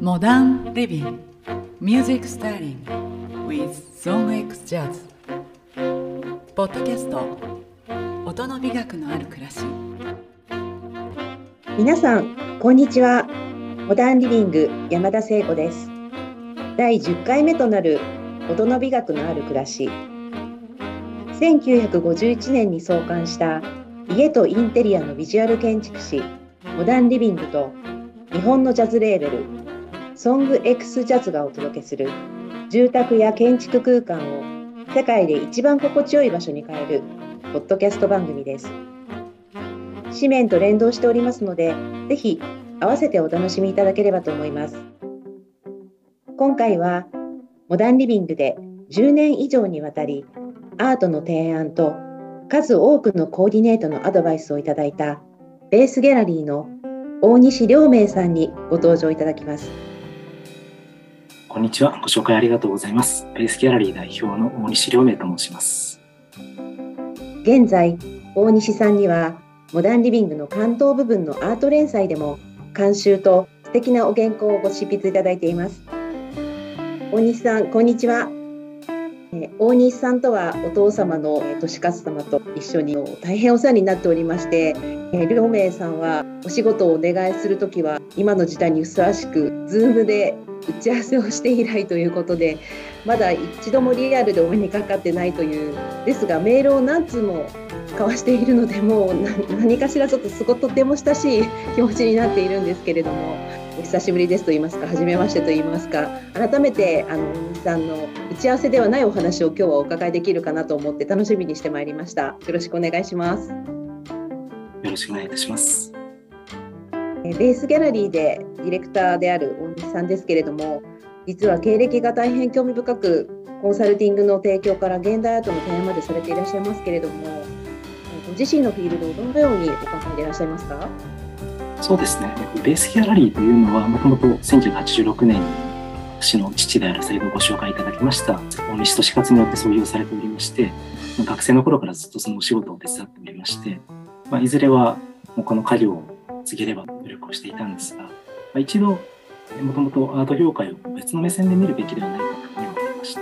モダンリビングミュージックスタイリング with Zone X Jazz. ポッドキャスト音の美学のある暮らし。皆さんこんにちは。モダンリビング山田聖子です。第10回目となる音の美学のある暮らし。1951年に創刊した家とインテリアのビジュアル建築士モダンリビングと日本のジャズレーベルソング X ジャズがお届けする住宅や建築空間を世界で一番心地よい場所に変えるポッドキャスト番組です。紙面と連動しておりますのでぜひ合わせてお楽しみいただければと思います。今回はモダンリビングで10年以上にわたりアートの提案と数多くのコーディネートのアドバイスをいただいたベースギャラリーの大西良明さんにご登場いただきます。こんにちは。ご紹介ありがとうございます。ベースギャラリー代表の大西良明と申します。現在、大西さんにはモダンリビングの関東部分のアート連載でも監修と素敵なお原稿をご執筆いただいています。大西さん、こんにちは。大西さんとはお父様の利勝様と一緒に大変お世話になっておりまして両名さんはお仕事をお願いする時は今の時代にふさわしく Zoom で打ち合わせをして以来ということでまだ一度もリアルでお目にかかってないというですがメールを何通も交わしているのでもう何かしらちょっとすごとても親しい気持ちになっているんですけれども。お久しぶりですと言いますか初めましてと言いますか改めてあの大西さんの打ち合わせではないお話を今日はお伺いできるかなと思って楽しみにしてまいりました。よろしくお願いします。よろしくお願いいたします。ベースギャラリーでディレクターである大西さんですけれども実は経歴が大変興味深くコンサルティングの提供から現代アートの提案までされていらっしゃいますけれどもご自身のフィールドをどのようにお考えでいらっしゃいますか？そうですね。ベースギャラリーというのはもともと1986年に私の父である先ほどご紹介いただきました大西俊勝によって創業されておりまして学生の頃からずっとそのお仕事を手伝っておりまして、まあ、いずれはもうこの家業を継げれば努力をしていたんですが、まあ、一度もともとアート業界を別の目線で見るべきではないかというふうに思いまして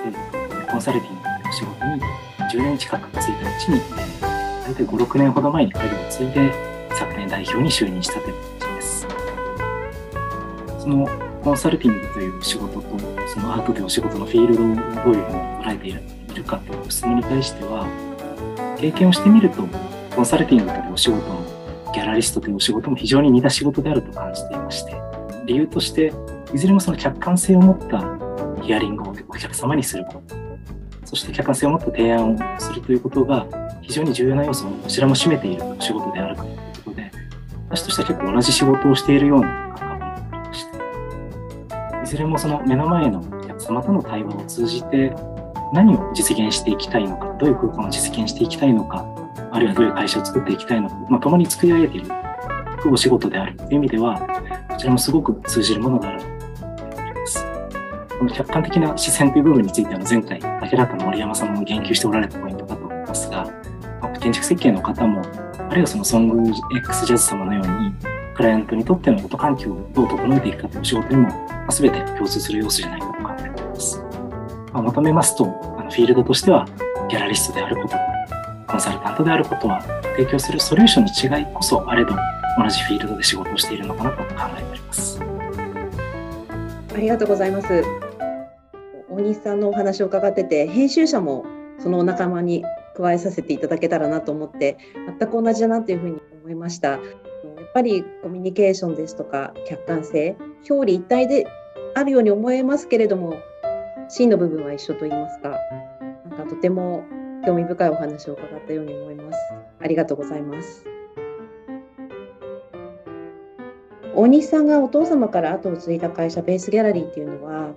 コンサルティングというお仕事に10年近くついたうちに大体56年ほど前に家業を継いで代表に就任したという形です。そのコンサルティングという仕事とそのアートというお仕事のフィールドをどういうふうに捉えているかという質問に対しては経験をしてみるとコンサルティングというお仕事もギャラリストというお仕事も非常に似た仕事であると感じていまして理由としていずれもその客観性を持ったヒアリングをお客様にすることそして客観性を持った提案をするということが非常に重要な要素をこちらも占めているお仕事であると私としては結構同じ仕事をしているような感覚を持っておりましていずれもその目の前のお客様との対話を通じて何を実現していきたいのかどういう空間を実現していきたいのかあるいはどういう会社を作っていきたいのか、まあ、共に作り上げているお仕事であるという意味ではこちらもすごく通じるものがある。この客観的な視線という部分については前回明らかな森山さんも言及しておられたポイントだと思いますが建築設計の方も、あるいはそのソング X ジャズ様のように、クライアントにとっての音環境をどう整えていくかという仕事にも、まあ、全て共通する要素じゃないかと考えています。まあ、まとめますと、あのフィールドとしては、ギャラリストであること、コンサルタントであることは、提供するソリューションの違いこそあれど、同じフィールドで仕事をしているのかなと考えております。ありがとうございます。大西さんのお話を伺ってて、編集者もその仲間に加えさせていただけたらなと思って全く同じだなというふうに思いました。やっぱりコミュニケーションですとか客観性表裏一体であるように思えますけれども真の部分は一緒と言いますかなんかとても興味深いお話を伺ったように思います。ありがとうございます。大西さんがお父様から後を継いだ会社ベースギャラリーっていうのは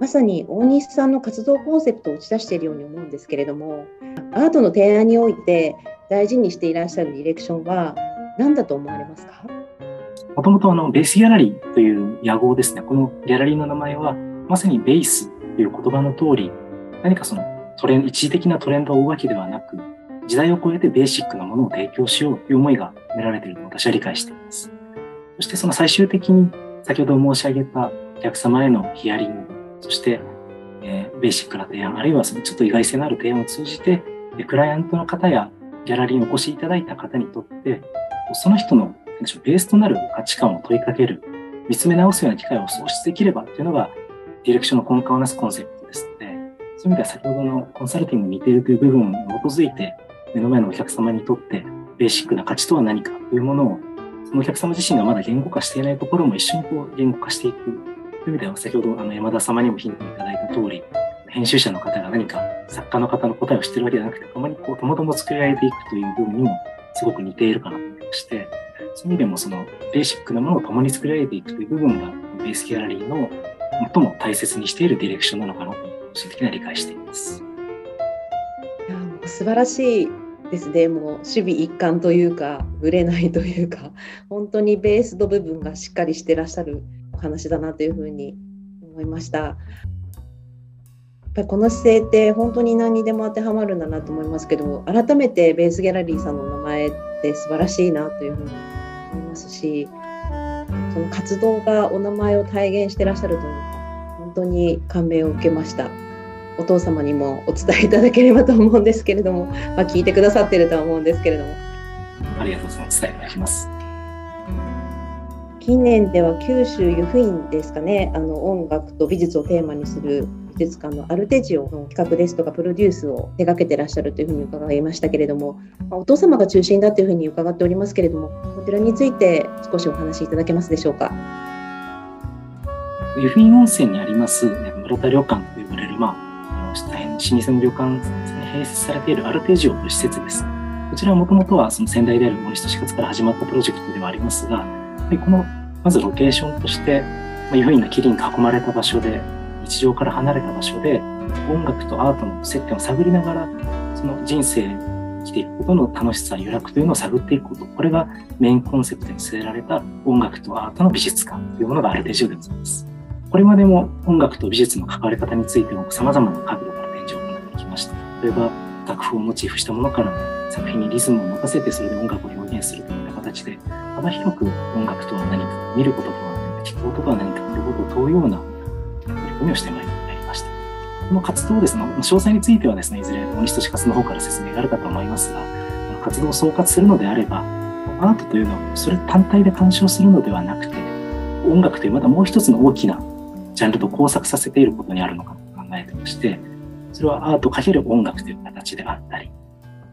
まさに大西さんの活動コンセプトを打ち出しているように思うんですけれどもアートの提案において大事にしていらっしゃるディレクションは何だと思われますか？もともとあのベースギャラリーという野号ですね。このギャラリーの名前はまさにベースという言葉の通り何かそのトレン一時的なトレンドを追うわけではなく時代を超えてベーシックなものを提供しようという思いが込められていると私は理解しています。そしてその最終的に先ほど申し上げたお客様へのヒアリング、そして、えー、ベーシックな提案、あるいはそのちょっと意外性のある提案を通じて、でクライアントの方やギャラリーにお越しいただいた方にとって、その人のベースとなる価値観を問いかける、見つめ直すような機会を創出できればというのが、ディレクションの根幹をなすコンセプトですので、そういう意味では先ほどのコンサルティングに似ているという部分に基づいて、目の前のお客様にとってベーシックな価値とは何かというものを、そのお客様自身がまだ言語化していないところも一緒にこう言語化していく。という意味では、先ほどあの山田様にもヒントいただいた通り、編集者の方が何か作家の方の答えを知ってるわけじゃなくて、共にこう、ともとも作り上げていくという部分にもすごく似ているかなと思いまして、そういう意味でもそのベーシックなものを共に作り上げていくという部分が、ベースギャラリーの最も大切にしているディレクションなのかなと、個人的には理解しています。いや素晴らしいですねもう守備一貫というかぶれないというか 本当にベースの部分がしっかりしてらっしゃるお話だなというふうに思いました。やっぱりこの姿勢って本当に何にでも当てはまるんだなと思いますけど改めてベースギャラリーさんの名前って素晴らしいなというふうに思いますしその活動がお名前を体現してらっしゃるというか本当に感銘を受けました。お父様にもお伝えいただければと思うんですけれども、まあ、聞いてくださってるとは思うんですけれども。ありがとうございます。伝えいただきます。近年では九州湯布院ですかね、あの音楽と美術をテーマにする美術館のアルテジオの企画ですとかプロデュースを手掛けてらっしゃるというふうに伺いましたけれども、まあ、お父様が中心だというふうに伺っておりますけれども、こちらについて少しお話しいただけますでしょうか？湯布院温泉にあります、室田旅館と呼ばれる、まあ、大変老舗の旅館ですね、併設されているアルテジオという施設です。こちらはもともとはその先代である森下死活から始まったプロジェクトではありますが、このまずロケーションとして、まあ、いうふうな霧に囲まれた場所で、日常から離れた場所で、音楽とアートの接点を探りながら、その人生生きていくことの楽しさ、揺楽というのを探っていくこと、これがメインコンセプトに据えられた音楽とアートの美術館というものがアルテジオでございます。これまでも音楽と美術の関わり方についても様々な角度から展示を行ってきました。例えば、楽譜をモチーフしたものから作品にリズムを持たせてそれで音楽を表現するといった形で、幅広く音楽とは何か、見ることとは何か、聞くこととは何かということを問うような取り組みをしてまいりました。この活動ですね、詳細についてはですね、いずれ大西俊勝の方から説明があるかと思いますが、活動を総括するのであれば、アートというのはそれ単体で鑑賞するのではなくて、音楽というまたもう一つの大きなジャンルと交錯させていることにあるのかと考えてまして、それはアート×音楽という形であったり、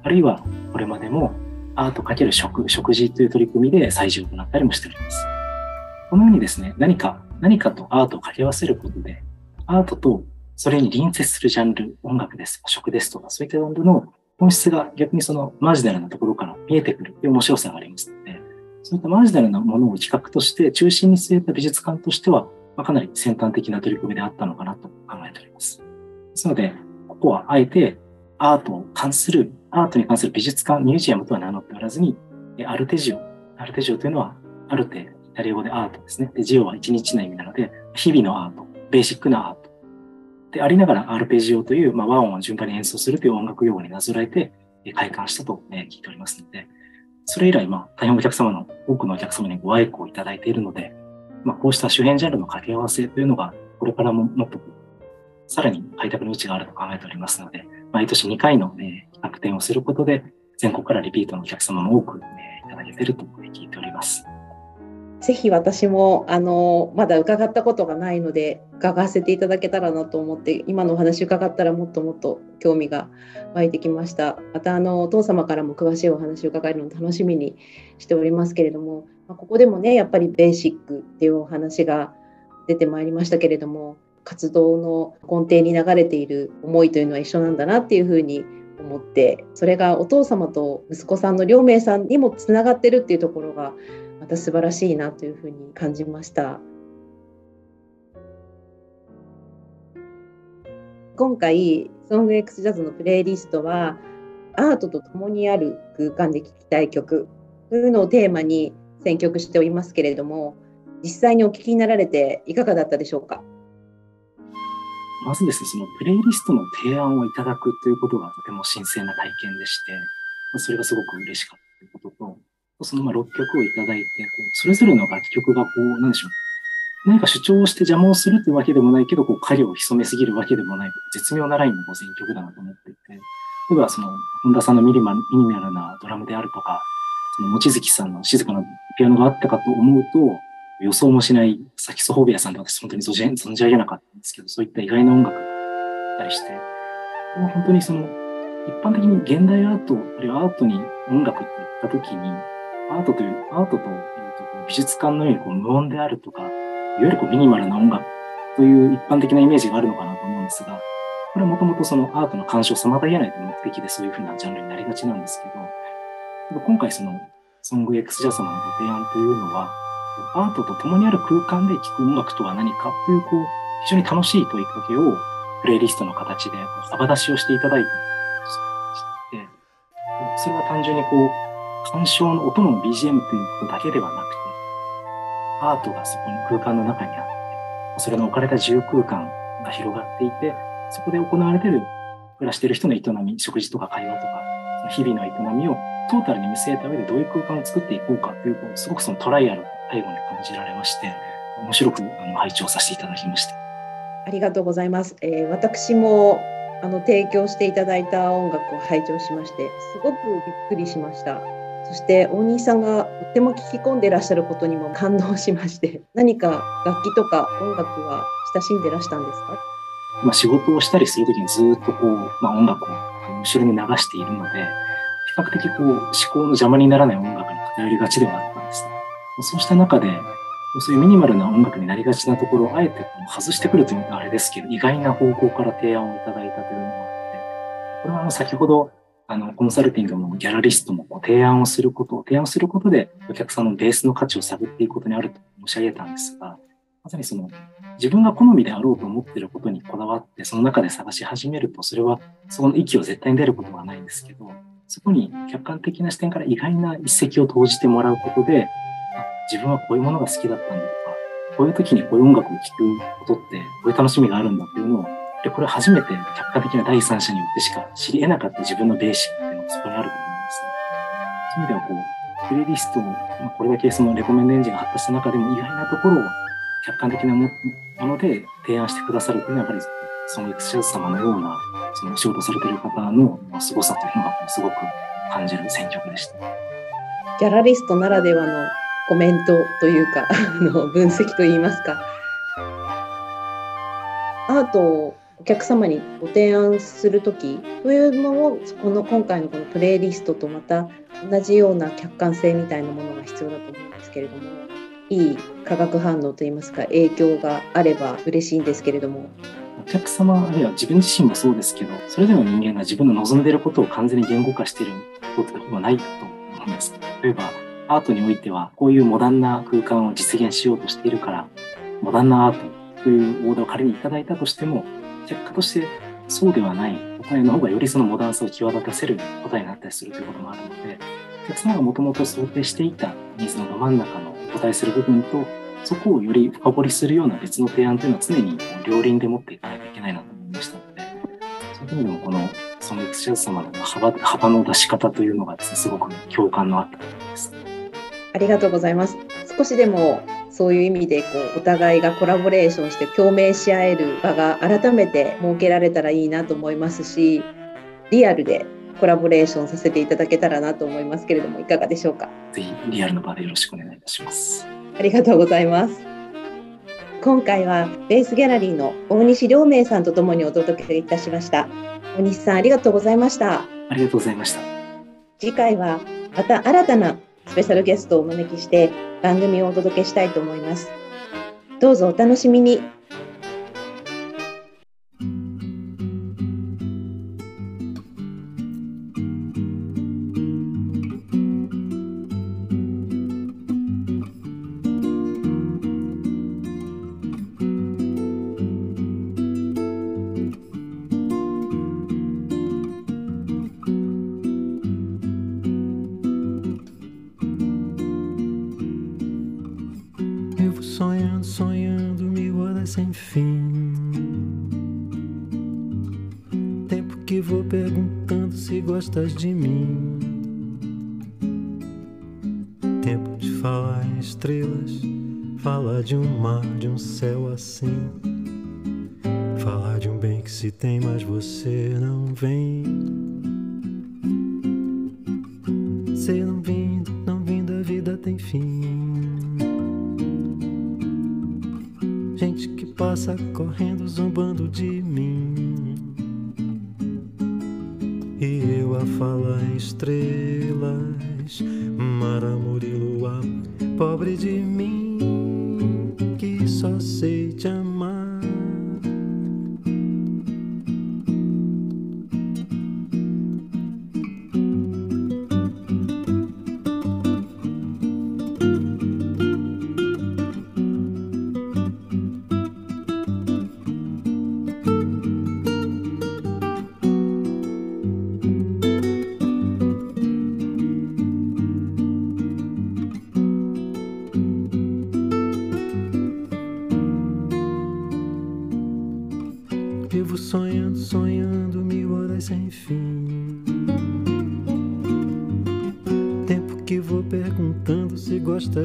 あるいはこれまでもアート×食、食事という取り組みで催事を行ったりもしております。このようにですね、何か、何かとアートを掛け合わせることで、アートとそれに隣接するジャンル、音楽です食ですとか、そういったジャンルの本質が逆にそのマジナルなところから見えてくるという面白さがありますので、そういったマジナルなものを企画として中心に据えた美術館としては、まあ、かなり先端的な取り組みであったのかなと考えております。ですので、ここはあえてアートを関する、アートに関する美術館、ミュージアムとは名乗っておらずに、アルテジオ。アルテジオというのは、アルテ、イタリア語でアートですね。で、ジオは一日の意味なので、日々のアート、ベーシックなアート。で、ありながらアルペジオという、まあ、和音を順番に演奏するという音楽用語になぞらえて、開館したと聞いておりますので、それ以来、まあ、大変お客様の、多くのお客様にご愛顧をいただいているので、まあ、こうした周辺ジャンルの掛け合わせというのが、これからももっとさらに開拓の余地があると考えておりますので、毎年2回の、ね、企画展をすることで、全国からリピートのお客様も多く、ね、いただけていると聞いております。ぜひ私もあのまだ伺ったことがないので伺わせていただけたらなと思って今のお話伺ったらもっともっと興味が湧いてきました。またあのお父様からも詳しいお話を伺えるのを楽しみにしておりますけれどもま、ここでもねやっぱりベーシックっていうお話が出てまいりましたけれども活動の根底に流れている思いというのは一緒なんだなっていうふうに思ってそれがお父様と息子さんの両名さんにもつながってるっていうところがまた素晴らしいなというふうに感じました。今回「ソング X ジャズのプレイリストはアートと共にある空間で聴きたい曲というのをテーマに選曲しておりますけれども、実際にお聞きになられていかがだったでしょうか？まずですね、そのプレイリストの提案をいただくということがとても新鮮な体験でして、それがすごく嬉しかったということと、そのまあ6曲をいただいて、それぞれの楽曲がこう、なんでしょう。何か主張して邪魔をするというわけでもないけど、こう影を潜めすぎるわけでもない、絶妙なラインの選曲だなと思っていて、例えばその、本田さんのミニマミニマルなドラムであるとか、その、望月さんの静かなピアノがあったかと思うと、予想もしない、サキソフォビアさんと私本当に存じ上げなかったんですけど、そういった意外な音楽があったりして、もう本当にその、一般的に現代アート、あるいはアートに音楽って言ったときに、アートという、アートというと美術館のようにこう無音であるとか、いわゆるこうミニマルな音楽という一般的なイメージがあるのかなと思うんですが、これはもともとそのアートの鑑賞を妨げないという目的でそういうふうなジャンルになりがちなんですけど、今回そのソング X ジャズマのご提案というのは、アートと共にある空間で聴く音楽とは何かという、こう、非常に楽しい問いかけを、プレイリストの形で幅出しをしていただいて、それは単純にこう、鑑賞の音の BGM ということだけではなくて、アートがそこの空間の中にあって、それの置かれた自由空間が広がっていて、そこで行われている暮らしている人の営み、食事とか会話とか、その日々の営みをトータルに見据えた上でどういう空間を作っていこうかという、すごくそのトライアル、最後に感じられまして、面白くあの拝聴させていただきました。ありがとうございます。えー、私もあの提供していただいた音楽を拝聴しまして、すごくびっくりしました。そして大西さんがとっても聞き込んでらっしゃることにも感動しまして、何か楽器とか音楽は親しんでらしたんですか？まあ、仕事をしたりするときにずっとこう、まあ、音楽を後ろに流しているので、比較的こう思考の邪魔にならない音楽に偏りがちではあったんですね。そうした中で、そういうミニマルな音楽になりがちなところをあえて外してくるというのはあれですけど、意外な方向から提案をいただいたというのがあって、これはあの先ほどあのコンサルティングもギャラリストも提案をすることを、提案することでお客さんのベースの価値を探っていくことにあると申し上げたんですが、まさにその自分が好みであろうと思っていることにこだわって、その中で探し始めると、それはそこの域を絶対に出ることはないんですけど、そこに客観的な視点から意外な一石を投じてもらうことで、自分はこういうものが好きだったんだとか、こういう時にこういう音楽を聴くことってこういう楽しみがあるんだっていうのを、でこれ初めて客観的な第三者によってしか知り得なかった自分のベーシックっていうのがそこにあると思いますね。そういう意味ではこう、プレイリストを、これだけそのレコメンドエンジンが発達した中でも意外なところを客観的なもので提案してくださるというのはやっぱりそのエクシャズ様のようなその仕事されている方の凄さというのがすごく感じる選曲でした。ギャラリストならではのコメントというか あの分析といいますかアートをお客様にご提案する時というのをこの今回のこのプレイリストとまた同じような客観性みたいなものが必要だと思うんですけれどもいい化学反応といいますか影響があれば嬉しいんですけれども。お客様あるいは自分自身もそうですけどそれぞれの人間が自分の望んでいることを完全に言語化していることではないと思うんです。例えばアートにおいてはこういうモダンな空間を実現しようとしているからモダンなアートというオーダーを仮にいただいたとしても結果としてそうではない答えの方がよりそのモダンさを際立たせる答えになったりするということもあるのでお客様がもともと想定していたニーズのど真ん中のお答えする部分とそこをより深掘りするような別の提案というのは常に両輪で持っていかないといけないなと思いましたので、そういう意味でもこのそのエクスチャーズ様の幅幅の出し方というのがですね、すごく共感のあったです。ありがとうございます。少しでもそういう意味でこうお互いがコラボレーションして共鳴し合える場が改めて設けられたらいいなと思いますし、リアルでコラボレーションさせていただけたらなと思いますけれども、いかがでしょうか？ぜひリアルの場でよろしくお願いいたします。ありがとうございます。今回はベースギャラリーの大西良明さんとともにお届けいたしました。大西さんありがとうございました。ありがとうございました。次回はまた新たなスペシャルゲストをお招きして番組をお届けしたいと思います。どうぞお楽しみに。Sem fim. Tempo que vou perguntando se gostas de mim. em estrelas, fala de um mar, de um céu assim. Fala de um bem que se tem, mas você não vem. Você não vindo, não vindo, a vida tem fim. Passa correndo, zombando de mim. E eu a falar estrelas, mar, amor lua, pobre de mim,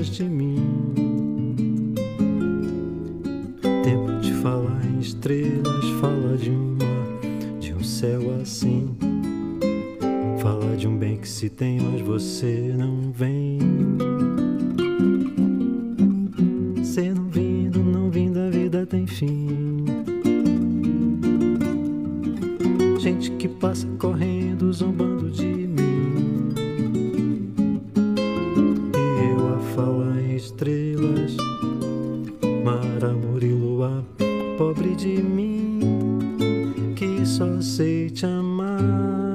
gostas de mim. Tempo de falar em estrelas, fala de um mar, de um céu assim. Fala de um bem que se tem, mas você não vem. canta Murilo pobre de mim, que só sei te amar.